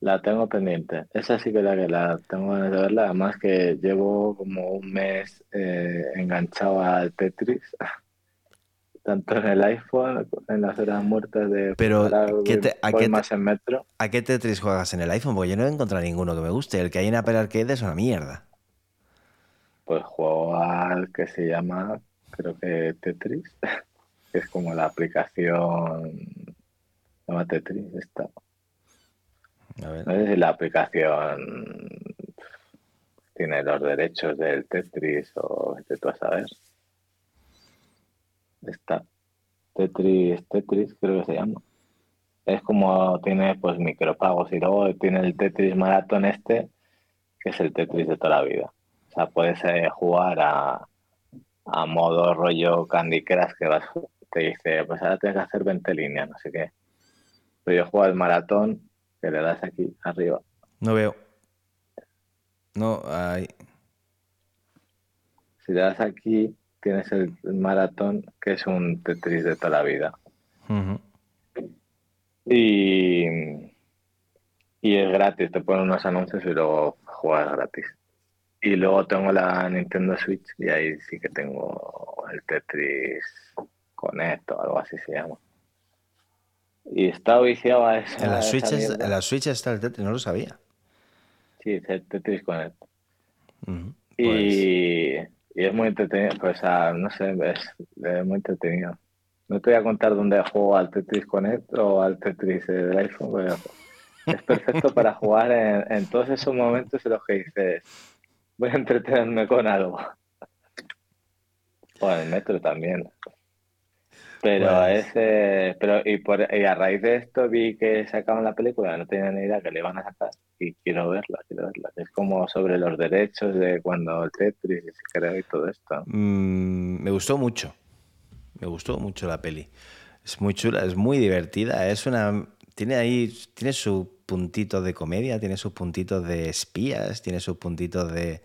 La tengo pendiente. Esa sí que la que la tengo ganas de verla. Además que llevo como un mes eh, enganchado al Tetris. <laughs> Tanto en el iPhone, en las horas muertas de... Pero, ¿a, qué más en metro. ¿a qué Tetris juegas en el iPhone? Porque yo no he encontrado ninguno que me guste. El que hay en Apple Arcade es una mierda. Pues juego al que se llama, creo que Tetris, <laughs> que es como la aplicación... Se llama Tetris, esta. No sé si la aplicación tiene los derechos del Tetris o de tú a saber. Está. Tetris, Tetris creo que se llama. Es como tiene pues micropagos y luego tiene el Tetris Maratón este, que es el Tetris de toda la vida. O sea, puedes eh, jugar a, a modo rollo Candy Crush que vas, te dice, pues ahora tienes que hacer 20 líneas, no sé qué. Pero yo juego al maratón que le das aquí arriba. No veo. No, hay. Si le das aquí, tienes el maratón, que es un Tetris de toda la vida. Y. Y es gratis, te ponen unos anuncios y luego juegas gratis. Y luego tengo la Nintendo Switch y ahí sí que tengo el Tetris Connect o algo así se llama. Y está viciado a eso. En la, Switch en la Switch está el Tetris, no lo sabía. Sí, es el Tetris Connect. y, pues y, es muy entretenido, pues no sé, es, muy entretenido. No te voy a contar dónde juego al Tetris Connect o al Tetris del iPhone, pero es perfecto para <laughs> jugar en, en todos esos momentos en los que dices voy a entretenerme con algo. O en el metro también. Pero pues ese, pero y, por, y a raíz de esto vi que sacaban la película, no tenía ni idea que le iban a sacar y quiero verla, quiero verla. Es como sobre los derechos de cuando el Tetris se creó y todo esto. Mm, me gustó mucho, me gustó mucho la peli. Es muy chula, es muy divertida, es una tiene ahí tiene su puntitos de comedia, tiene sus puntitos de espías, tiene sus puntitos de...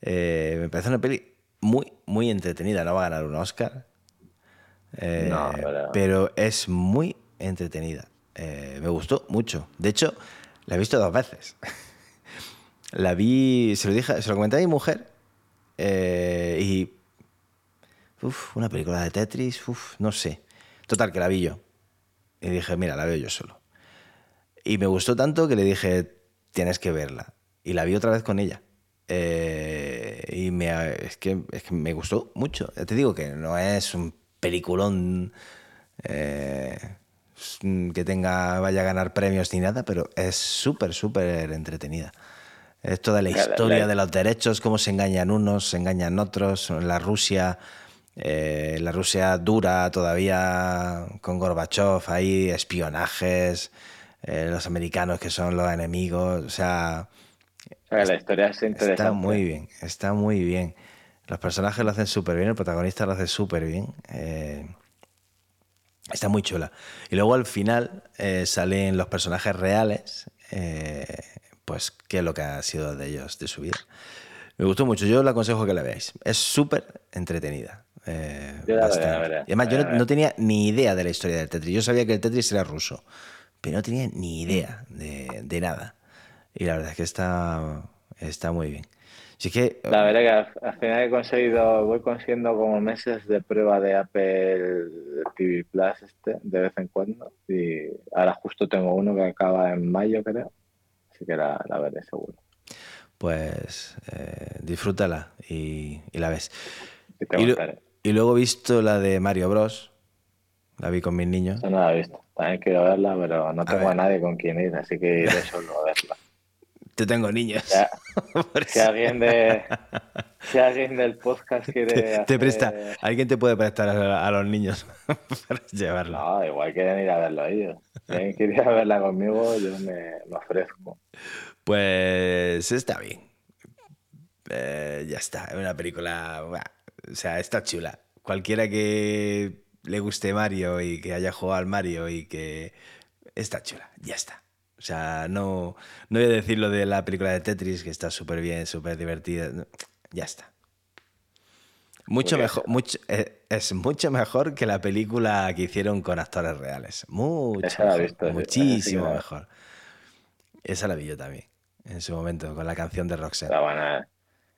Eh, me parece una peli muy, muy entretenida. No va a ganar un Oscar, eh, pero... es muy entretenida. Eh, me gustó mucho. De hecho, la he visto dos veces. <laughs> la vi, se lo dije, se lo comenté a mi mujer y... Uf, una película de Tetris, uf, no sé. Total, que la vi yo. Y dije, mira, la veo yo solo. Y me gustó tanto que le dije, tienes que verla. Y la vi otra vez con ella. Eh, y me, es, que, es, que, me gustó mucho. Te digo que no es un peliculón eh, que tenga, vaya a ganar premios ni nada, pero es súper, súper entretenida. Es toda la historia de los derechos, cómo se engañan unos, se engañan otros. La Rusia, eh, la Rusia dura todavía con Gorbachev, hay espionajes. Eh, los americanos que son los enemigos, o sea... la historia es interesante. Está muy bien, está muy bien. Los personajes lo hacen súper bien, el protagonista lo hace súper bien. Eh, está muy chula. Y luego al final eh, salen los personajes reales, pues qué es lo que ha sido de ellos, de su vida. Me gustó mucho, yo le aconsejo que la veáis. Es súper entretenida. y además, yo no, tenía ni idea de la historia del Tetris. Yo sabía que el Tetris era ruso pero no tenía ni idea de, nada. Y la verdad es que está, está muy bien. Así que, la verdad que al, final he conseguido, voy consiguiendo como meses de prueba de Apple TV Plus este, de vez en cuando. Y ahora justo tengo uno que acaba en mayo, creo. Así que la, la veré seguro. Pues eh, disfrútala y, la ves. Y, y, luego he visto la de Mario Bros. La vi con mis niños. no la he visto. También quiero verla, pero no tengo a, nadie con quien ir, así que iré <laughs> solo a verla. Te tengo niños. <laughs> si, alguien de, si alguien del podcast quiere. Te, presta. Alguien te puede prestar a, los niños <laughs> para llevarla. No, igual quieren ir a verlo ellos. Si alguien quiere ir a verla conmigo, yo me, ofrezco. Pues está bien. Eh, ya está. Es una película. O sea, está chula. Cualquiera que le guste Mario y que haya jugado al Mario y que está chula, ya está. O sea, no, no voy a decir lo de la película de Tetris, que está súper bien, súper divertida. ya está. Mucho mejor, mucho, eh, es mucho mejor que la película que hicieron con actores reales. Mucho mejor, muchísimo mejor. Esa la vi yo también, en su momento, con la canción de Roxanne.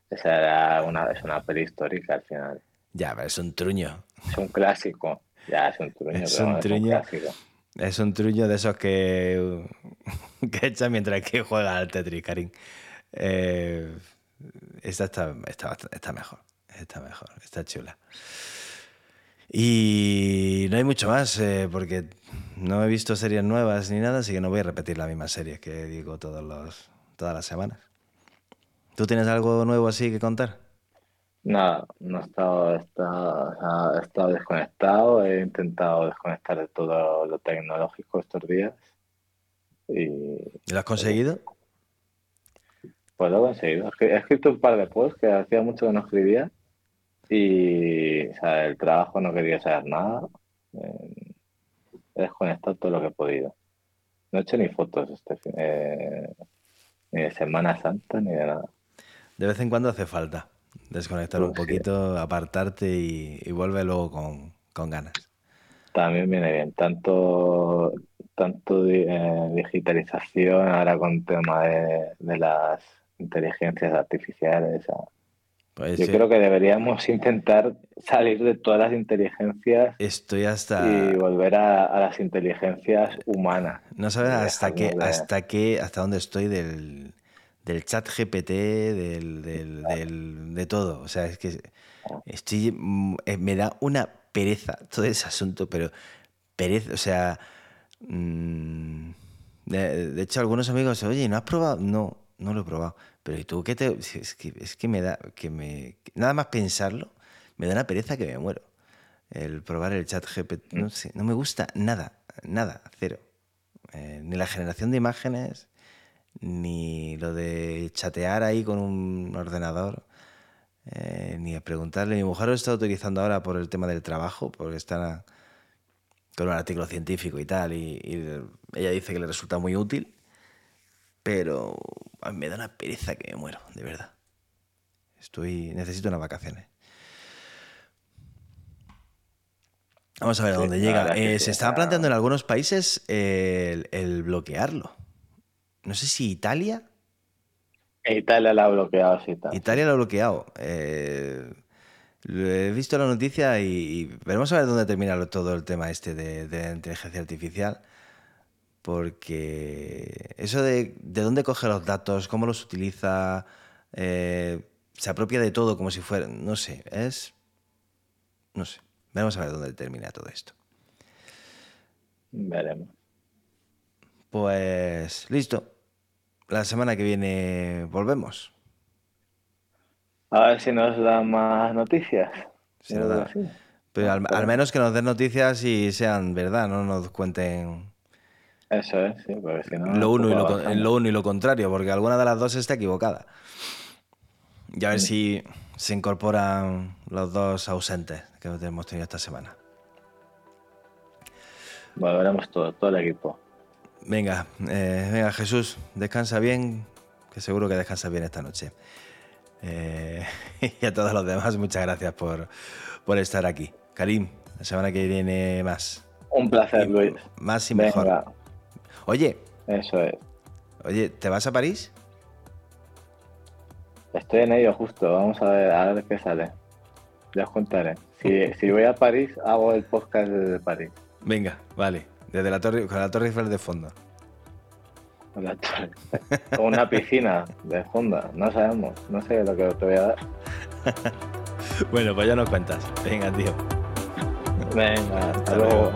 esa era una, es una peli histórica al final. Ya, pero es un truño. Es un clásico. Ya, es un truño. Es un truño. Es un, truño de esos que, <laughs> que echa mientras que juega al Tetris, Karim. Eh, esta está, está, mejor. Está mejor. Está chula. Y no hay mucho más, eh, porque no he visto series nuevas ni nada, así que no voy a repetir la misma serie que digo todos los, todas las semanas. ¿Tú tienes algo nuevo así que contar? Nada, no he estado, he estado, desconectado, he intentado desconectar de todo lo tecnológico estos días. ¿Y lo has conseguido? Pues lo he conseguido. He escrito un par de posts que hacía mucho que no escribía y el trabajo no quería saber nada. Eh, he desconectado todo lo que he podido. No he hecho ni fotos este eh, ni de Semana Santa ni de nada. De vez en cuando hace falta. Desconectar un poquito, apartarte y, y vuelve luego con, ganas. También viene bien. Tanto tanto eh, digitalización ahora con tema de, las inteligencias artificiales. Pues Yo creo que deberíamos <laughs> intentar salir de todas las inteligencias Estoy hasta... y volver a, las inteligencias humanas. No sabes hasta qué, hasta qué, hasta dónde estoy del, del chat GPT, del, del, de todo. O sea, es que estoy, mm, eh, me da una pereza todo ese asunto, pero pereza, o sea, mm, de, hecho algunos amigos, oye, ¿no has probado? No, no lo he probado. Pero ¿y tú qué te...? Es que, es que me da, que me... Nada más pensarlo, me da una pereza que me muero. El probar el chat GPT, no sé, no me gusta nada, nada, cero. Eh, ni la generación de imágenes, ni lo de chatear ahí con un ordenador, eh, ni a preguntarle. Mi mujer lo está utilizando ahora por el tema del trabajo, porque está con un artículo científico y tal, y ella dice que le resulta muy útil pero me da una pereza que me muero, de verdad. Estoy. Necesito unas vacaciones. Vamos a ver a dónde llega. Eh, se estaba planteando en algunos países el, bloquearlo. No sé si Italia. Italia lo ha bloqueado, sí. Italia lo ha bloqueado. Eh, he visto la noticia y, veremos a ver dónde termina todo el tema este de, de inteligencia artificial porque eso de, de dónde coge los datos, cómo los utiliza, eh, se apropia de todo como si fuera, no sé, es, no sé, vamos a ver dónde termina todo esto. Veremos. Pues listo, la semana que viene volvemos. A ver si nos dan más noticias. Pero al, al, menos que nos den noticias y sean verdad, no nos cuenten eso es, sí, porque si no. Lo uno, y lo, lo uno y lo contrario, porque alguna de las dos está equivocada. Y a ver si se incorporan los dos ausentes que hemos tenido esta semana. Bueno, veremos todo, todo el equipo. Venga, eh, venga, Jesús, descansa bien, que seguro que descansa bien esta noche. Eh, <laughs> y a todos los demás, muchas gracias por, por estar aquí. Karim, la semana que viene más. Un placer, Luis. Más y mejor. Oye. Eso es. Oye, ¿te vas a París? Estoy en ello justo, vamos a ver, a ver qué sale. Ya os contaré. Si, voy a París, hago el podcast desde París. Venga, vale. Desde la torre, con la Torre Eiffel de fondo. Con la torre. Con una piscina de fondo. No sabemos. No sé lo que te voy a dar. <laughs> bueno, pues ya nos cuentas. Venga, tío. Venga, hasta, luego.